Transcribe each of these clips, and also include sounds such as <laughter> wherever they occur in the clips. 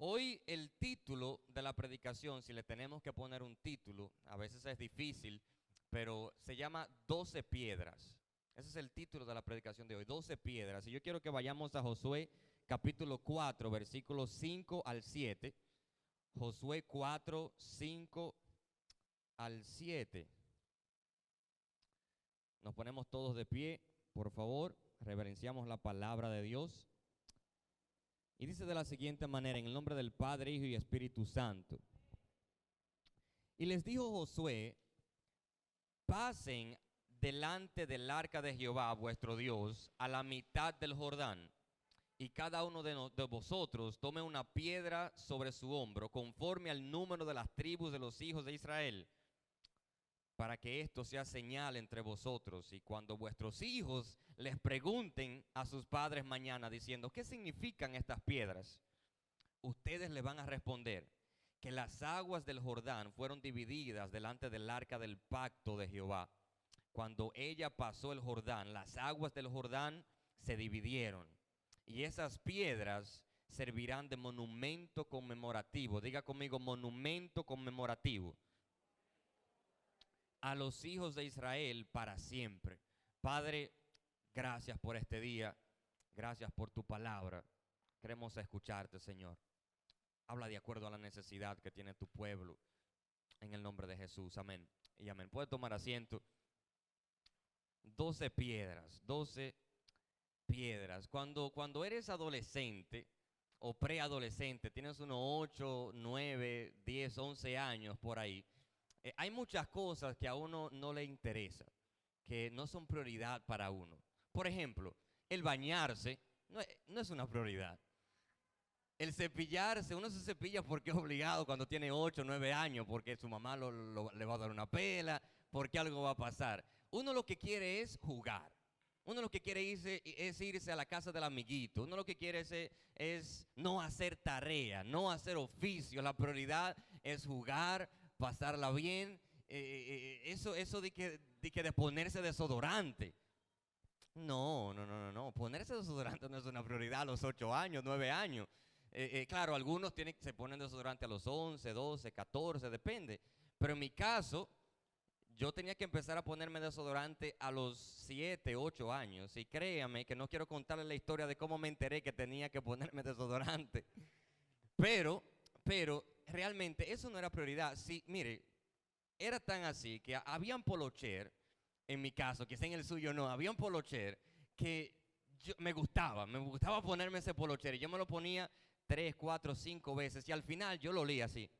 Hoy el título de la predicación, si le tenemos que poner un título, a veces es difícil, pero se llama 12 piedras. Ese es el título de la predicación de hoy, 12 piedras. Y yo quiero que vayamos a Josué capítulo 4, versículos 5 al 7. Josué 4, 5 al 7. Nos ponemos todos de pie, por favor, reverenciamos la palabra de Dios. Y dice de la siguiente manera, en el nombre del Padre, Hijo y Espíritu Santo. Y les dijo Josué, pasen delante del arca de Jehová, vuestro Dios, a la mitad del Jordán. Y cada uno de, vosotros tome una piedra sobre su hombro, conforme al número de las tribus de los hijos de Israel, para que esto sea señal entre vosotros. Y cuando vuestros hijos les pregunten a sus padres mañana diciendo, ¿qué significan estas piedras? Ustedes le van a responder que las aguas del Jordán fueron divididas delante del arca del pacto de Jehová. Cuando ella pasó el Jordán, las aguas del Jordán se dividieron. Y esas piedras servirán de monumento conmemorativo. Diga conmigo, monumento conmemorativo. A los hijos de Israel para siempre. Padre, Gracias por este día. Gracias por tu palabra. Queremos escucharte, Señor. Habla de acuerdo a la necesidad que tiene tu pueblo. En el nombre de Jesús. Amén. Y amén. Puede tomar asiento. Doce piedras. Doce piedras. Cuando, cuando eres adolescente o preadolescente, tienes unos 8, 9, 10, 11 años por ahí, eh, hay muchas cosas que a uno no le interesa, que no son prioridad para uno. Por ejemplo, el bañarse no es, una prioridad. El cepillarse, uno se cepilla porque es obligado cuando tiene 8 o 9 años, porque su mamá le va a dar una pela, porque algo va a pasar. Uno lo que quiere es jugar. Uno lo que quiere irse, es irse a la casa del amiguito. Uno lo que quiere es, no hacer tarea, no hacer oficio. La prioridad es jugar, pasarla bien. Eh, eh, eh, eso eso de que de ponerse desodorante. No, no, no, no, no. Ponerse desodorante no es una prioridad a los 8 años, 9 años. Eh, eh, claro, algunos tienen, se ponen desodorante a los 11, 12, 14, depende. Pero en mi caso, yo tenía que empezar a ponerme desodorante a los 7, 8 años. Y créame que no quiero contarles la historia de cómo me enteré que tenía que ponerme <laughs> desodorante. Pero, pero, realmente eso no era prioridad. Sí, mire, era tan así que habían polocher en mi caso, quizá en el suyo no, había un polocher que me gustaba, me gustaba ponerme ese polocher y yo me lo ponía tres, cuatro, cinco veces y al final yo lo olía así.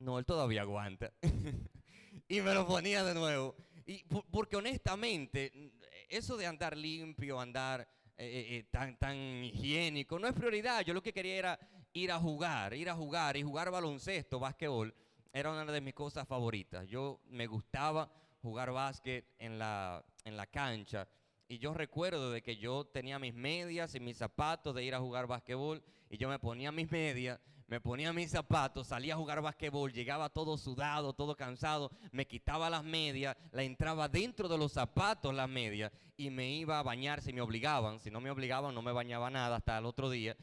No, él todavía aguanta. <laughs> y me lo ponía de nuevo. Y porque honestamente, eso de andar limpio, andar eh, eh, eh, tan, tan higiénico, no es prioridad. Yo lo que quería era ir a jugar, ir a jugar y jugar baloncesto, básquetbol era una de mis cosas favoritas. Yo me gustaba jugar básquet en la, en la cancha. Y yo recuerdo de que yo tenía mis medias y mis zapatos de ir a jugar básquetbol. Y yo me ponía mis medias, me ponía mis zapatos, salía a jugar básquetbol, llegaba todo sudado, todo cansado, me quitaba las medias, la entraba dentro de los zapatos las medias y me iba a bañar si me obligaban. Si no me obligaban, no me bañaba nada hasta el otro día.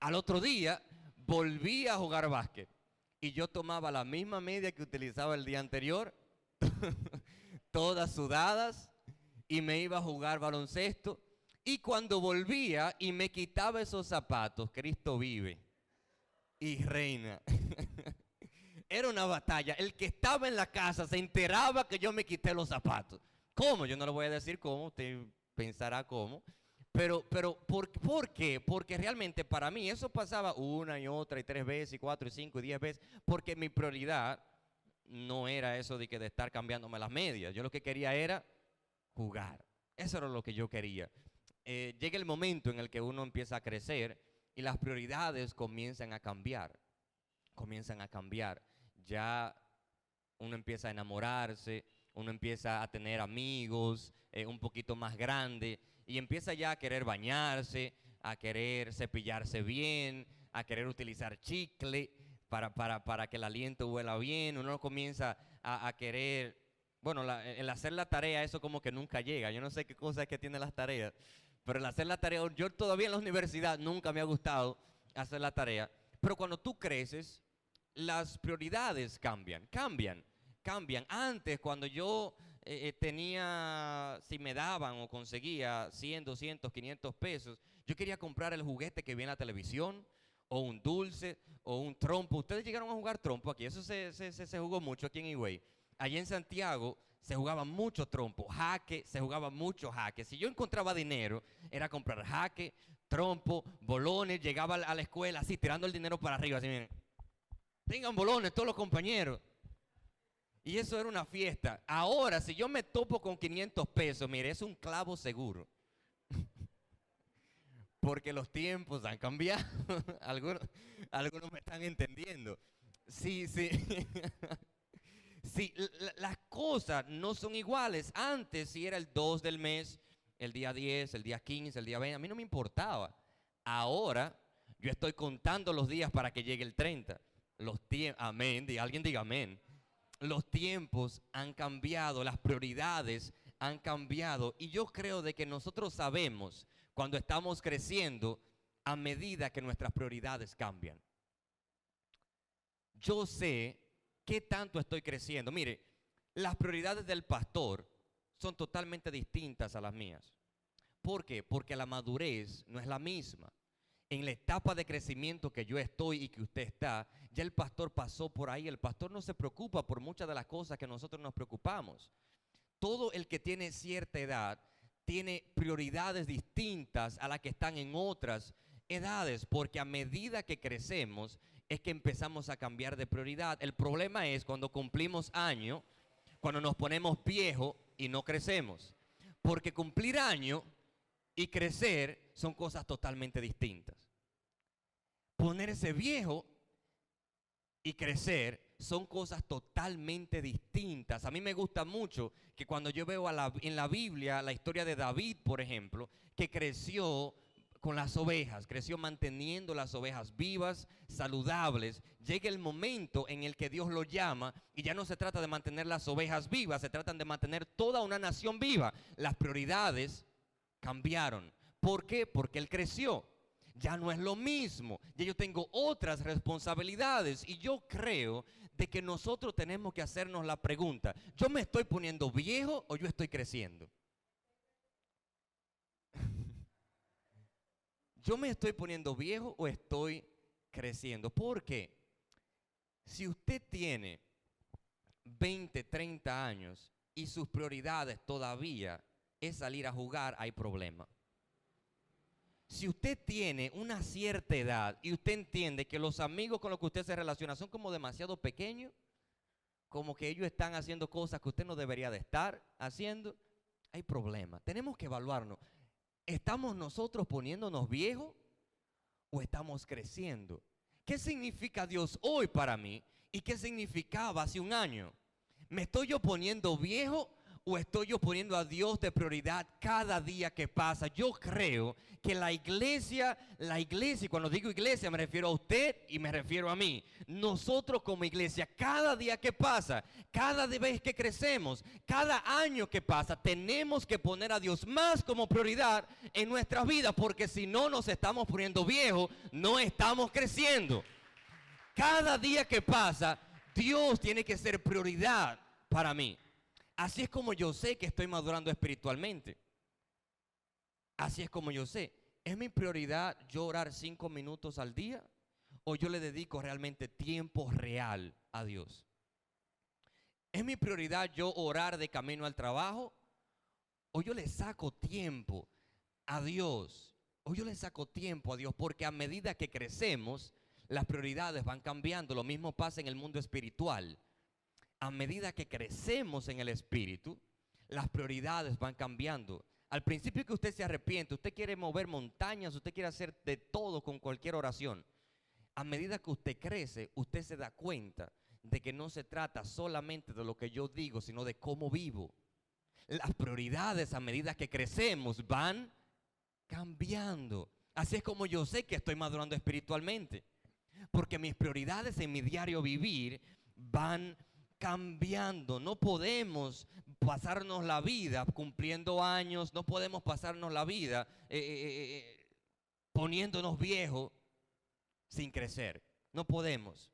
Al otro día volví a jugar básquet y yo tomaba la misma media que utilizaba el día anterior, <laughs> todas sudadas, y me iba a jugar baloncesto. Y cuando volvía y me quitaba esos zapatos, Cristo vive y reina. <laughs> Era una batalla. El que estaba en la casa se enteraba que yo me quité los zapatos. ¿Cómo? Yo no le voy a decir cómo, usted pensará cómo. Pero, pero ¿por, ¿por, qué? Porque realmente para mí eso pasaba una y otra y tres veces y cuatro y cinco y diez veces, porque mi prioridad no era eso de que de estar cambiándome las medias. Yo lo que quería era jugar. Eso era lo que yo quería. Eh, llega el momento en el que uno empieza a crecer y las prioridades comienzan a cambiar. Comienzan a cambiar. Ya uno empieza a enamorarse, uno empieza a tener amigos eh, un poquito más grandes y empieza ya a querer bañarse, a querer cepillarse bien, a querer utilizar chicle para, para, para que el aliento huela bien. Uno comienza a, querer, bueno, el hacer la tarea, eso como que nunca llega. Yo no sé qué cosa que tiene las tareas, Pero el hacer la tarea, yo todavía en la universidad nunca me ha gustado hacer la tarea. Pero cuando tú creces, las prioridades cambian, cambian, cambian. Antes, cuando yo eh, eh, tenía, si me daban o conseguía 100, 200, 500 pesos, yo quería comprar el juguete que vi en la televisión, o un dulce, o un trompo. Ustedes llegaron a jugar trompo aquí, eso se, se jugó mucho aquí en Higüey. Allí en Santiago se jugaba mucho trompo, jaque, se jugaba mucho jaque. Si yo encontraba dinero, era comprar jaque, trompo, bolones, llegaba a la escuela así, tirando el dinero para arriba, así miren. Tengan bolones todos los compañeros. Y eso era una fiesta. Ahora, si yo me topo con 500 pesos, mire, es un clavo seguro. <laughs> Porque los tiempos han cambiado. <laughs> algunos, algunos me están entendiendo. Sí, sí. <laughs> Sí, las cosas no son iguales. Antes, si era el 2 del mes, el día 10, el día 15, el día 20, a mí no me importaba. Ahora, yo estoy contando los días para que llegue el 30. Los tiempos, amén, alguien diga amén. Los tiempos han cambiado, las prioridades han cambiado. Y yo creo de que nosotros sabemos cuando estamos creciendo a medida que nuestras prioridades cambian. Yo sé ¿Qué tanto estoy creciendo? Mire, las prioridades del pastor son totalmente distintas a las mías. ¿Por qué? Porque la madurez no es la misma. En la etapa de crecimiento que yo estoy y que usted está, ya el pastor pasó por ahí. El pastor no se preocupa por muchas de las cosas que nosotros nos preocupamos. Todo el que tiene cierta edad tiene prioridades distintas a las que están en otras edades, porque a medida que crecemos, es que empezamos a cambiar de prioridad. El problema es cuando cumplimos año, cuando nos ponemos viejos y no crecemos. Porque cumplir año y crecer son cosas totalmente distintas. Ponerse viejo y crecer son cosas totalmente distintas. A mí me gusta mucho que cuando yo veo en la Biblia la historia de David, por ejemplo, que creció con las ovejas, creció manteniendo las ovejas vivas, saludables. Llega el momento en el que Dios lo llama y ya no se trata de mantener las ovejas vivas, se tratan de mantener toda una nación viva. Las prioridades cambiaron. ¿Por qué? Porque Él creció. Ya no es lo mismo. Ya yo tengo otras responsabilidades y yo creo de que nosotros tenemos que hacernos la pregunta, ¿yo me estoy poniendo viejo o yo estoy creciendo? <laughs> ¿Yo me estoy poniendo viejo o estoy creciendo? Porque si usted tiene 20, 30 años y sus prioridades todavía es salir a jugar, hay problema. Si usted tiene una cierta edad y usted entiende que los amigos con los que usted se relaciona son como demasiado pequeños, como que ellos están haciendo cosas que usted no debería de estar haciendo, hay problema. Tenemos que evaluarnos. ¿Estamos nosotros poniéndonos viejos o estamos creciendo? ¿Qué significa Dios hoy para mí y qué significaba hace un año? ¿Me estoy yo poniendo viejo o estoy yo poniendo a Dios de prioridad cada día que pasa? Yo creo que la iglesia, la iglesia, cuando digo iglesia me refiero a usted y me refiero a mí. Nosotros como iglesia, cada día que pasa, cada vez que crecemos, cada año que pasa, tenemos que poner a Dios más como prioridad en nuestras vidas, porque si no nos estamos poniendo viejos, no estamos creciendo. Cada día que pasa, Dios tiene que ser prioridad para mí. Así es como yo sé que estoy madurando espiritualmente. Así es como yo sé. ¿Es mi prioridad yo orar cinco minutos al día? ¿O yo le dedico realmente tiempo real a Dios? ¿Es mi prioridad yo orar de camino al trabajo? ¿O yo le saco tiempo a Dios? ¿O yo le saco tiempo a Dios? Porque a medida que crecemos, las prioridades van cambiando. Lo mismo pasa en el mundo espiritual a medida que crecemos en el Espíritu, las prioridades van cambiando. Al principio que usted se arrepiente, usted quiere mover montañas, usted quiere hacer de todo con cualquier oración. A medida que usted crece, usted se da cuenta de que no se trata solamente de lo que yo digo, sino de cómo vivo. Las prioridades a medida que crecemos van cambiando. Así es como yo sé que estoy madurando espiritualmente. Porque mis prioridades en mi diario vivir van cambiando. No podemos pasarnos la vida cumpliendo años, no podemos pasarnos la vida eh, eh, eh, poniéndonos viejos sin crecer. No podemos.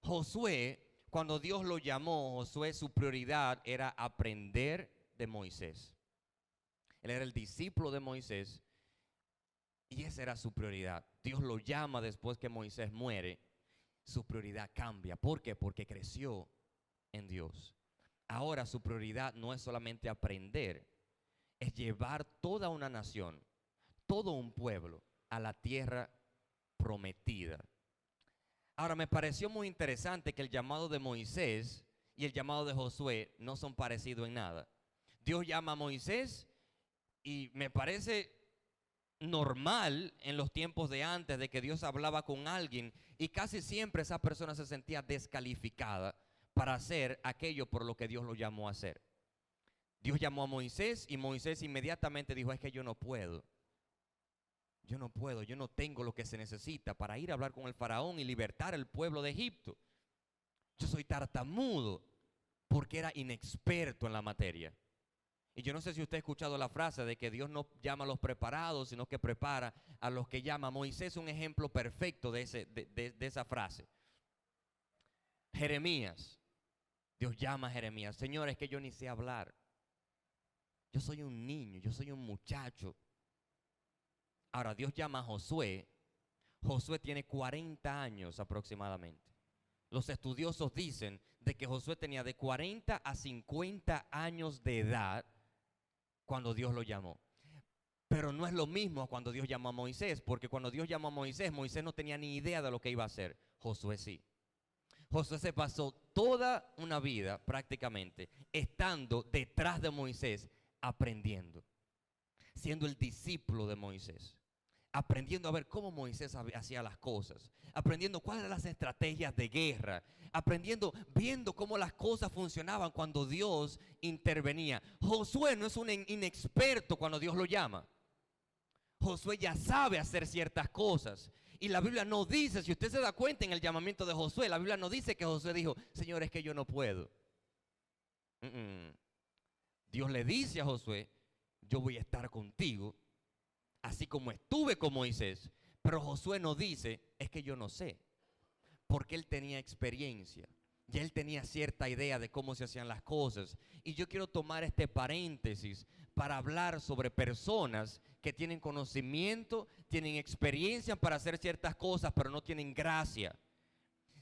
Josué, cuando Dios lo llamó, Josué su prioridad era aprender de Moisés. Él era el discípulo de Moisés y esa era su prioridad. Dios lo llama después que Moisés muere. Su prioridad cambia. ¿Por qué? Porque creció en Dios. Ahora su prioridad no es solamente aprender, es llevar toda una nación, todo un pueblo a la tierra prometida. Ahora me pareció muy interesante que el llamado de Moisés y el llamado de Josué no son parecidos en nada. Dios llama a Moisés y me parece normal en los tiempos de antes de que Dios hablaba con alguien y casi siempre esa persona se sentía descalificada para hacer aquello por lo que Dios lo llamó a hacer. Dios llamó a Moisés y Moisés inmediatamente dijo, es que yo no puedo. Yo no puedo, yo no tengo lo que se necesita para ir a hablar con el faraón y libertar al pueblo de Egipto. Yo soy tartamudo porque era inexperto en la materia. Y yo no sé si usted ha escuchado la frase de que Dios no llama a los preparados, sino que prepara a los que llama. Moisés es un ejemplo perfecto de, de, esa frase. Jeremías. Dios llama a Jeremías. Señor, es que yo ni sé hablar. Yo soy un niño, yo soy un muchacho. Ahora, Dios llama a Josué. Josué tiene 40 años aproximadamente. Los estudiosos dicen de que Josué tenía de 40 a 50 años de edad cuando Dios lo llamó. Pero no es lo mismo cuando Dios llamó a Moisés, porque cuando Dios llamó a Moisés, Moisés no tenía ni idea de lo que iba a hacer. Josué sí. Josué se pasó toda una vida prácticamente estando detrás de Moisés, aprendiendo, siendo el discípulo de Moisés aprendiendo a ver cómo Moisés hacía las cosas, aprendiendo cuáles eran las estrategias de guerra, aprendiendo, viendo cómo las cosas funcionaban cuando Dios intervenía. Josué no es un inexperto cuando Dios lo llama. Josué ya sabe hacer ciertas cosas. Y la Biblia no dice, si usted se da cuenta en el llamamiento de Josué, la Biblia no dice que Josué dijo, Señor, es que yo no puedo. Dios le dice a Josué, yo voy a estar contigo así como estuve con Moisés. Pero Josué no dice, es que yo no sé, porque él tenía experiencia. Ya él tenía cierta idea de cómo se hacían las cosas. Y yo quiero tomar este paréntesis para hablar sobre personas que tienen conocimiento, tienen experiencia para hacer ciertas cosas, pero no tienen gracia.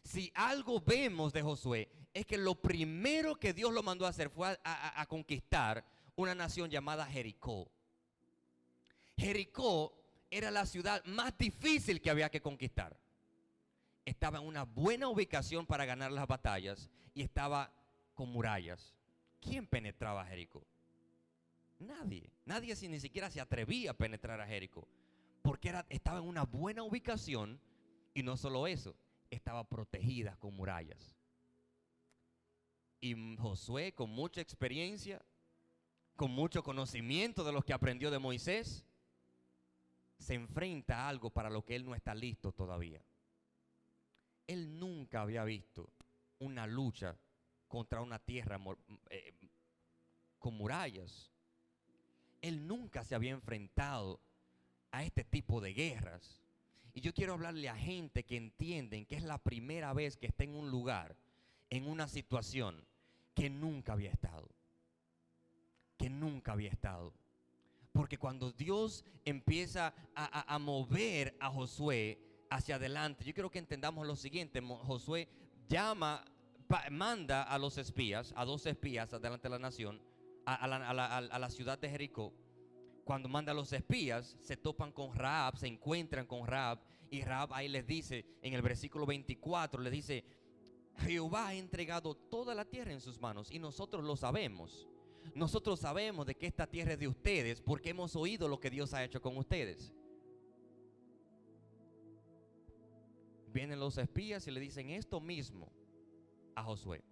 Si algo vemos de Josué, es que lo primero que Dios lo mandó a hacer fue a, a conquistar una nación llamada Jericó. Jericó era la ciudad más difícil que había que conquistar. Estaba en una buena ubicación para ganar las batallas y estaba con murallas. ¿Quién penetraba a Jericó? Nadie. Nadie ni siquiera se atrevía a penetrar a Jericó. Porque era, estaba en una buena ubicación y no solo eso, estaba protegida con murallas. Y Josué, con mucha experiencia, con mucho conocimiento de lo que aprendió de Moisés, se enfrenta a algo para lo que él no está listo todavía. Él nunca había visto una lucha contra una tierra eh, con murallas. Él nunca se había enfrentado a este tipo de guerras. Y yo quiero hablarle a gente que entienden que es la primera vez que está en un lugar, en una situación que nunca había estado. Que nunca había estado. Porque cuando Dios empieza a, mover a Josué hacia adelante, yo quiero que entendamos lo siguiente. Josué llama, manda a los espías, a dos espías adelante de la nación, a, la, ciudad de Jericó. Cuando manda a los espías, se topan con Raab, se encuentran con Raab. Y Raab ahí les dice, en el versículo 24, le dice, Jehová ha entregado toda la tierra en sus manos y nosotros lo sabemos. Nosotros sabemos de que esta tierra es de ustedes porque hemos oído lo que Dios ha hecho con ustedes. Vienen los espías y le dicen esto mismo a Josué.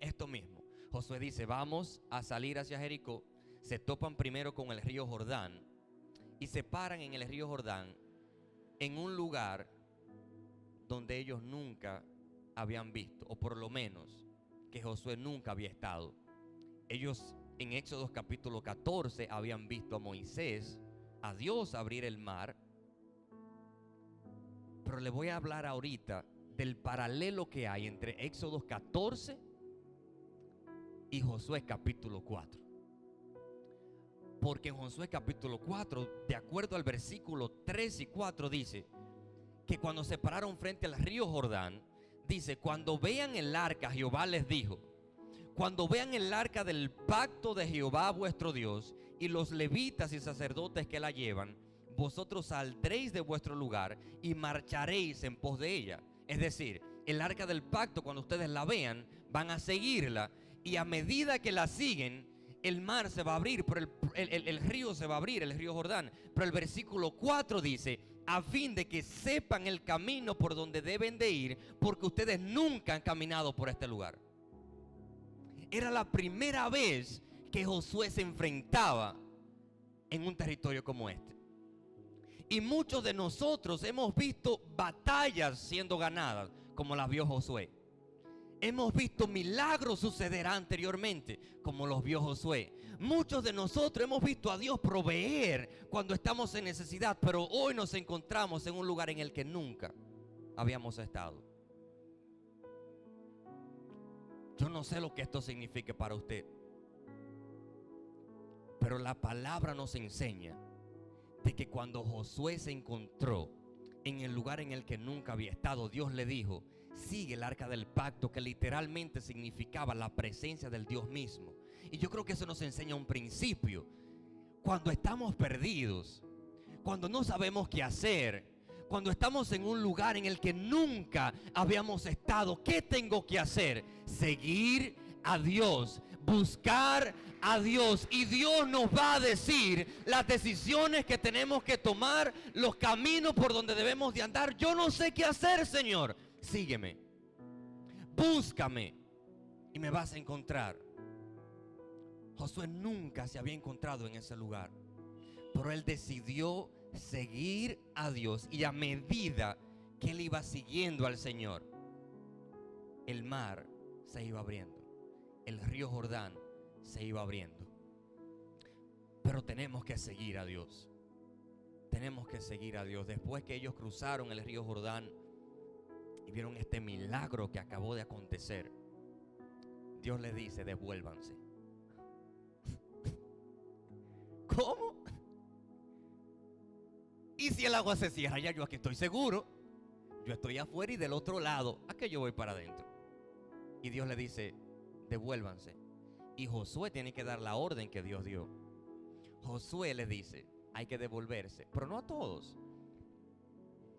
Esto mismo. Josué dice, vamos a salir hacia Jericó. Se topan primero con el río Jordán y se paran en el río Jordán en un lugar donde ellos nunca habían visto, o por lo menos que Josué nunca había estado Ellos en Éxodo capítulo 14 habían visto a Moisés, a Dios abrir el mar. Pero le voy a hablar ahorita del paralelo que hay entre Éxodo 14 y Josué capítulo 4. Porque en Josué capítulo 4, de acuerdo al versículo 3 y 4, dice que cuando se pararon frente al río Jordán, dice, cuando vean el arca, Jehová les dijo, cuando vean el arca del pacto de Jehová vuestro Dios y los levitas y sacerdotes que la llevan, vosotros saldréis de vuestro lugar y marcharéis en pos de ella. Es decir, el arca del pacto, cuando ustedes la vean, van a seguirla y a medida que la siguen, el mar se va a abrir, pero el, río se va a abrir, el río Jordán. Pero el versículo 4 dice, a fin de que sepan el camino por donde deben de ir, porque ustedes nunca han caminado por este lugar. Era la primera vez que Josué se enfrentaba en un territorio como este. Y muchos de nosotros hemos visto batallas siendo ganadas, como las vio Josué. Hemos visto milagros suceder anteriormente, como los vio Josué. Muchos de nosotros hemos visto a Dios proveer cuando estamos en necesidad, pero hoy nos encontramos en un lugar en el que nunca habíamos estado. Yo no sé lo que esto signifique para usted, pero la palabra nos enseña de que cuando Josué se encontró en el lugar en el que nunca había estado, Dios le dijo, sigue el arca del pacto, que literalmente significaba la presencia del Dios mismo. Y yo creo que eso nos enseña un principio. Cuando estamos perdidos, cuando no sabemos qué hacer, cuando estamos en un lugar en el que nunca habíamos estado, ¿qué tengo que hacer? Seguir a Dios, buscar a Dios y Dios nos va a decir las decisiones que tenemos que tomar, los caminos por donde debemos de andar. Yo no sé qué hacer, Señor sígueme, búscame y me vas a encontrar. Josué nunca se había encontrado en ese lugar, pero él decidió seguir a Dios y a medida que él iba siguiendo al Señor, el mar se iba abriendo, el río Jordán se iba abriendo. Pero tenemos que seguir a Dios. Tenemos que seguir a Dios. Después que ellos cruzaron el río Jordán, y vieron este milagro que acabó de acontecer, Dios le dice, devuélvanse. <laughs> ¿Cómo? Y si el agua se cierra, ya yo aquí estoy seguro. Yo estoy afuera y del otro lado, ¿a qué yo voy para adentro? Y Dios le dice, devuélvanse. Y Josué tiene que dar la orden que Dios dio. Josué le dice, hay que devolverse, pero no a todos.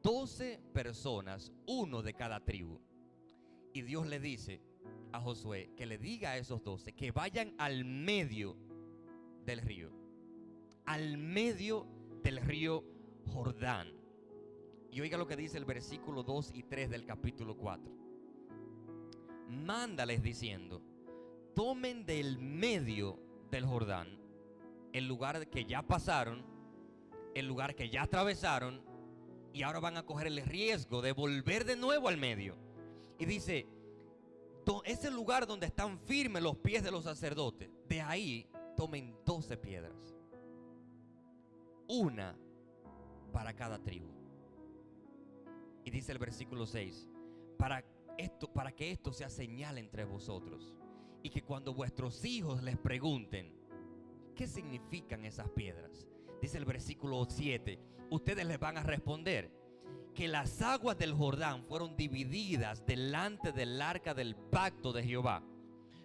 12 personas, uno de cada tribu. Y Dios le dice a Josué que le diga a esos 12 que vayan al medio del río. Al medio del río Jordán. Y oiga lo que dice el versículo 2 y 3 del capítulo 4. Mándales diciendo, tomen del medio del Jordán el lugar que ya pasaron, el lugar que ya atravesaron y ahora van a coger el riesgo de volver de nuevo al medio. Y dice, ese lugar donde están firmes los pies de los sacerdotes, de ahí tomen 12 piedras. Una para cada tribu. Y dice el versículo 6, para esto para que esto sea señal entre vosotros y que cuando vuestros hijos les pregunten qué significan esas piedras, dice el versículo 7, ustedes les van a responder que las aguas del Jordán fueron divididas delante del arca del pacto de Jehová.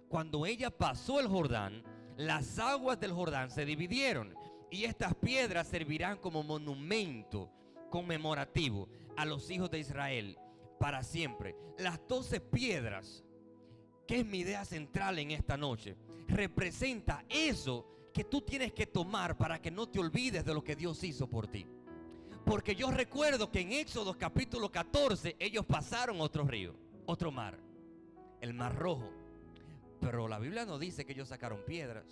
Cuando ella pasó el Jordán, las aguas del Jordán se dividieron y estas piedras servirán como monumento conmemorativo a los hijos de Israel para siempre. Las doce piedras, que es mi idea central en esta noche, representa eso que tú tienes que tomar para que no te olvides de lo que Dios hizo por ti. Porque yo recuerdo que en Éxodo capítulo 14 ellos pasaron otro río, otro mar, el mar rojo. Pero la Biblia no dice que ellos sacaron piedras.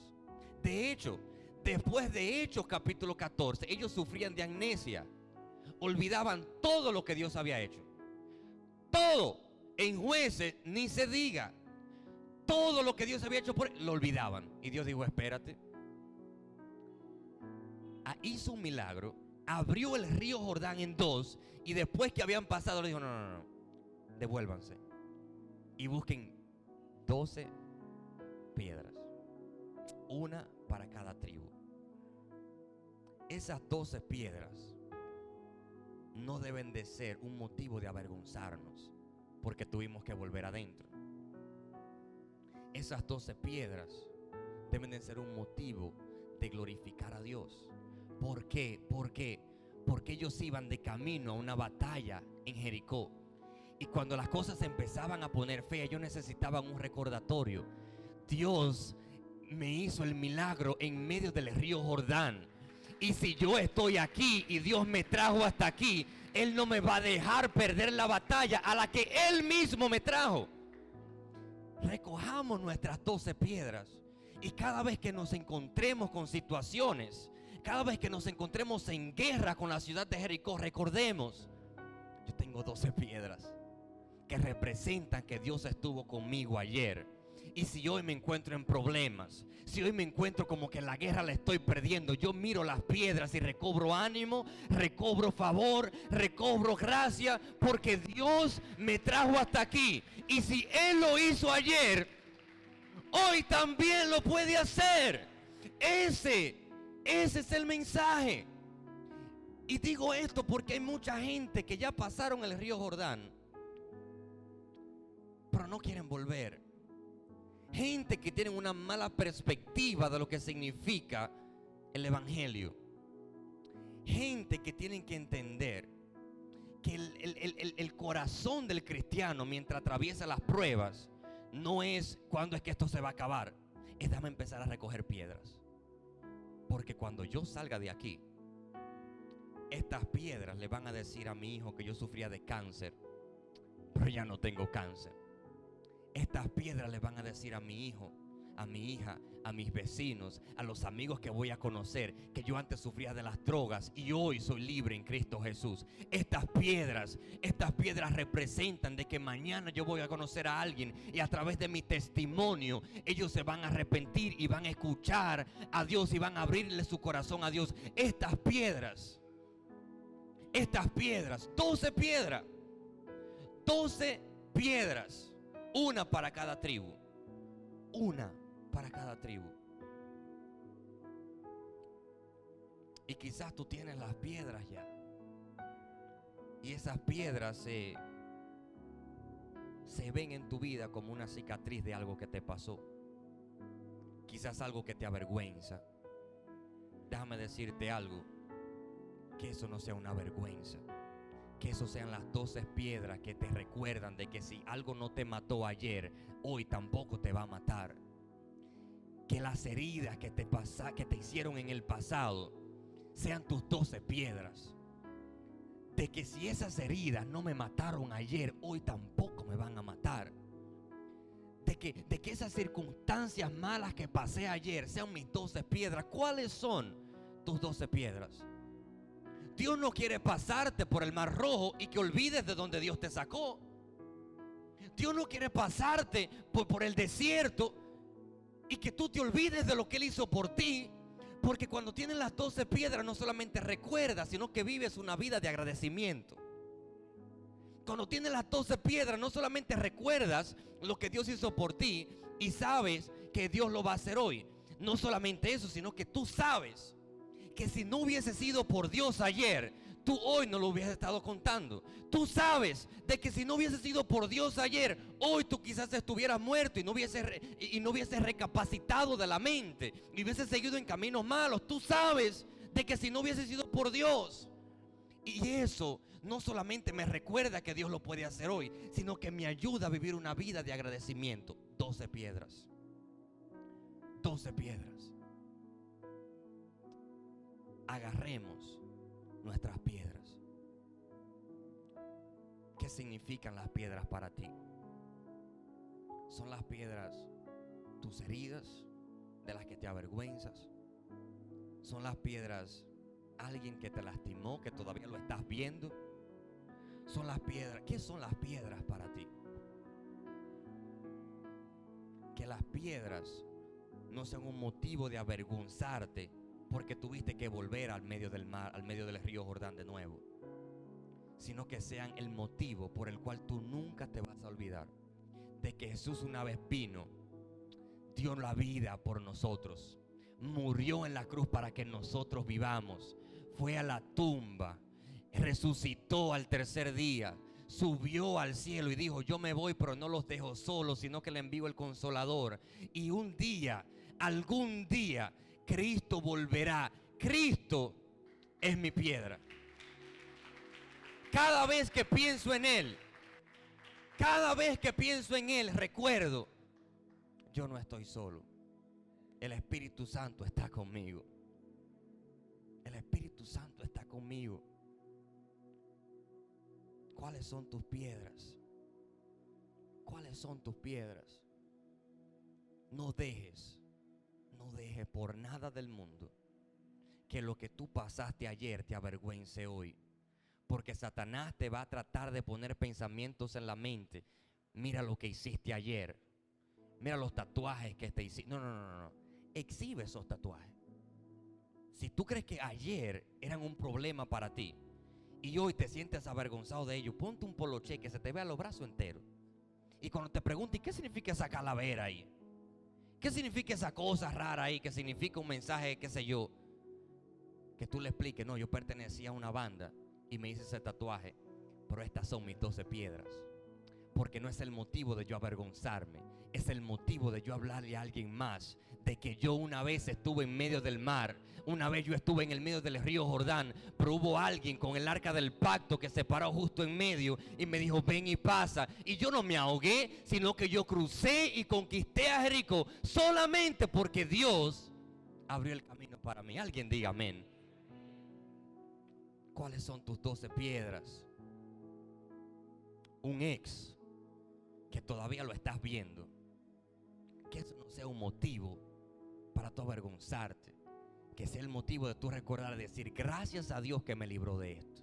De hecho, después de Hechos capítulo 14, ellos sufrían de amnesia. Olvidaban todo lo que Dios había hecho. Todo. En jueces ni se diga. Todo lo que Dios había hecho por él, lo olvidaban. Y Dios dijo, espérate. Ah, hizo un milagro, abrió el río Jordán en dos y después que habían pasado le dijo, no, no, no, devuélvanse y busquen 12 piedras, una para cada tribu. Esas 12 piedras no deben de ser un motivo de avergonzarnos porque tuvimos que volver adentro. Esas 12 piedras deben de ser un motivo de glorificar a Dios. ¿Por qué? Porque porque ellos iban de camino a una batalla en Jericó. Y cuando las cosas empezaban a poner feas, ellos necesitaban un recordatorio. Dios me hizo el milagro en medio del río Jordán. Y si yo estoy aquí y Dios me trajo hasta aquí, Él no me va a dejar perder la batalla a la que Él mismo me trajo. Recojamos nuestras doce piedras y cada vez que nos encontremos con situaciones, cada vez que nos encontremos en guerra con la ciudad de Jericó, recordemos, yo tengo doce piedras que representan que Dios estuvo conmigo ayer. Y si hoy me encuentro en problemas, si hoy me encuentro como que la guerra la estoy perdiendo, yo miro las piedras y recobro ánimo, recobro favor, recobro gracia, porque Dios me trajo hasta aquí. Y si Él lo hizo ayer, hoy también lo puede hacer. Ese, ese es el mensaje. Y digo esto porque hay mucha gente que ya pasaron el río Jordán, pero no quieren volver. Gente que tiene una mala perspectiva de lo que significa el Evangelio. Gente que tienen que entender que el, el corazón del cristiano mientras atraviesa las pruebas no es cuando es que esto se va a acabar, es dame empezar a recoger piedras. Porque cuando yo salga de aquí, estas piedras le van a decir a mi hijo que yo sufría de cáncer, pero ya no tengo cáncer. Estas piedras le van a decir a mi hijo, a mi hija, a mis vecinos, a los amigos que voy a conocer, que yo antes sufría de las drogas y hoy soy libre en Cristo Jesús. Estas piedras, estas piedras representan de que mañana yo voy a conocer a alguien y a través de mi testimonio ellos se van a arrepentir y van a escuchar a Dios y van a abrirle su corazón a Dios. Estas piedras, estas piedras, 12 piedras, 12 piedras una para cada tribu. Una para cada tribu. Y quizás tú tienes las piedras ya. Y esas piedras se, se ven en tu vida como una cicatriz de algo que te pasó. Quizás algo que te avergüenza. Déjame decirte algo. Que eso no sea una vergüenza que eso sean las doce piedras que te recuerdan de que si algo no te mató ayer, hoy tampoco te va a matar. Que las heridas que te, pasa, que te hicieron en el pasado sean tus doce piedras. De que si esas heridas no me mataron ayer, hoy tampoco me van a matar. De que, de que esas circunstancias malas que pasé ayer sean mis doce piedras. ¿Cuáles son tus doce piedras? Dios no quiere pasarte por el mar rojo y que olvides de donde Dios te sacó. Dios no quiere pasarte por, el desierto y que tú te olvides de lo que Él hizo por ti. Porque cuando tienes las doce piedras no solamente recuerdas, sino que vives una vida de agradecimiento. Cuando tienes las doce piedras no solamente recuerdas lo que Dios hizo por ti y sabes que Dios lo va a hacer hoy. No solamente eso, sino que tú sabes que si no hubiese sido por Dios ayer, tú hoy no lo hubieses estado contando. Tú sabes de que si no hubiese sido por Dios ayer, hoy tú quizás estuvieras muerto y no hubiese, y no hubiese recapacitado de la mente y hubiese seguido en caminos malos. Tú sabes de que si no hubiese sido por Dios. Y eso no solamente me recuerda que Dios lo puede hacer hoy, sino que me ayuda a vivir una vida de agradecimiento. 12 piedras. 12 piedras agarremos nuestras piedras. ¿Qué significan las piedras para ti? Son las piedras tus heridas de las que te avergüenzas. Son las piedras alguien que te lastimó, que todavía lo estás viendo. Son las piedras. ¿Qué son las piedras para ti? que las piedras no sean un motivo de avergonzarte porque tuviste que volver al medio del mar, al medio del río Jordán de nuevo, sino que sean el motivo por el cual tú nunca te vas a olvidar de que Jesús una vez vino, dio la vida por nosotros, murió en la cruz para que nosotros vivamos, fue a la tumba, resucitó al tercer día, subió al cielo y dijo, yo me voy, pero no los dejo solos, sino que le envío el consolador. Y un día, algún día, Cristo volverá. Cristo es mi piedra. Cada vez que pienso en Él, cada vez que pienso en Él, recuerdo, yo no estoy solo. El Espíritu Santo está conmigo. El Espíritu Santo está conmigo. ¿Cuáles son tus piedras? ¿Cuáles son tus piedras? No dejes, no dejes por nada del mundo que lo que tú pasaste ayer te avergüence hoy. Porque Satanás te va a tratar de poner pensamientos en la mente. Mira lo que hiciste ayer. Mira los tatuajes que te hiciste. No, no, no, no. Exhibe esos tatuajes. Si tú crees que ayer eran un problema para ti, y hoy te sientes avergonzado de ello, ponte un poloche que se te vea los brazos enteros. Y cuando te pregunten, ¿qué significa esa calavera ahí? ¿Qué significa esa cosa rara ahí? ¿Qué significa un mensaje, qué sé yo? Que tú le expliques, no, yo pertenecía a una banda y me hice ese tatuaje, pero estas son mis 12 piedras. Porque no es el motivo de yo avergonzarme, es el motivo de yo hablarle a alguien más de que yo una vez estuve en medio del mar, una vez yo estuve en el medio del río Jordán, pero hubo alguien con el arca del pacto que se paró justo en medio y me dijo, ven y pasa. Y yo no me ahogué, sino que yo crucé y conquisté a Jericó solamente porque Dios abrió el camino para mí. Alguien diga amén. ¿Cuáles son tus doce piedras? Un ex que todavía lo estás viendo. Que eso no sea un motivo para tu avergonzarte. Que sea el motivo de tu recordar, decir, gracias a Dios que me libró de esto.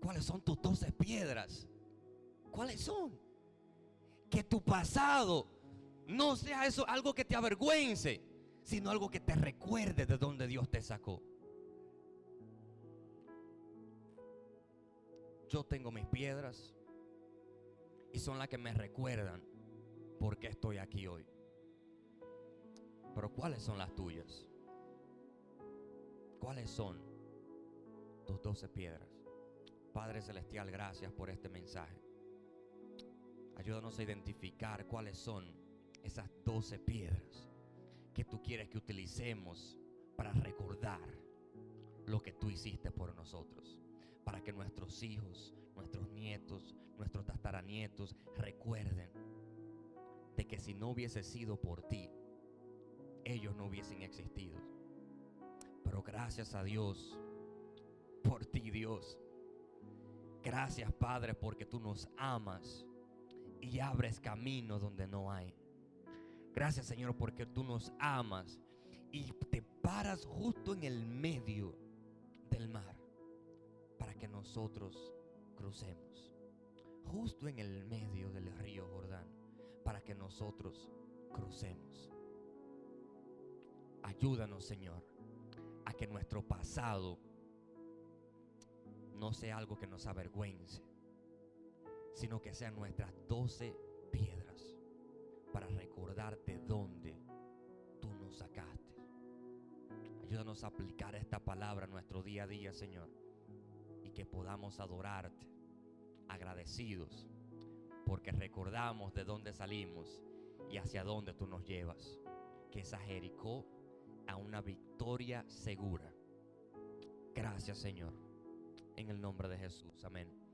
¿Cuáles son tus doce piedras? ¿Cuáles son? Que tu pasado no sea eso algo que te avergüence, sino algo que te recuerde de donde Dios te sacó. Yo tengo mis piedras y son las que me recuerdan por qué estoy aquí hoy. Pero ¿cuáles son las tuyas? ¿Cuáles son tus doce piedras? Padre Celestial, gracias por este mensaje. Ayúdanos a identificar cuáles son esas doce piedras que tú quieres que utilicemos para recordar lo que tú hiciste por nosotros. Para que nuestros hijos, nuestros nietos, nuestros tataranietos recuerden de que si no hubiese sido por ti, ellos no hubiesen existido. Pero gracias a Dios, por ti Dios. Gracias Padre porque tú nos amas y abres camino donde no hay. Gracias Señor porque tú nos amas y te paras justo en el medio del mar para que nosotros crucemos. Justo en el medio del río Jordán para que nosotros crucemos. Ayúdanos, Señor, a que nuestro pasado no sea algo que nos avergüence, sino que sean nuestras doce piedras para recordar de dónde tú nos sacaste. Ayúdanos a aplicar esta palabra a nuestro día a día, Señor, que podamos adorarte agradecidos porque recordamos de dónde salimos y hacia dónde tú nos llevas. Que esa Jericó a una victoria segura. Gracias Señor. En el nombre de Jesús. Amén.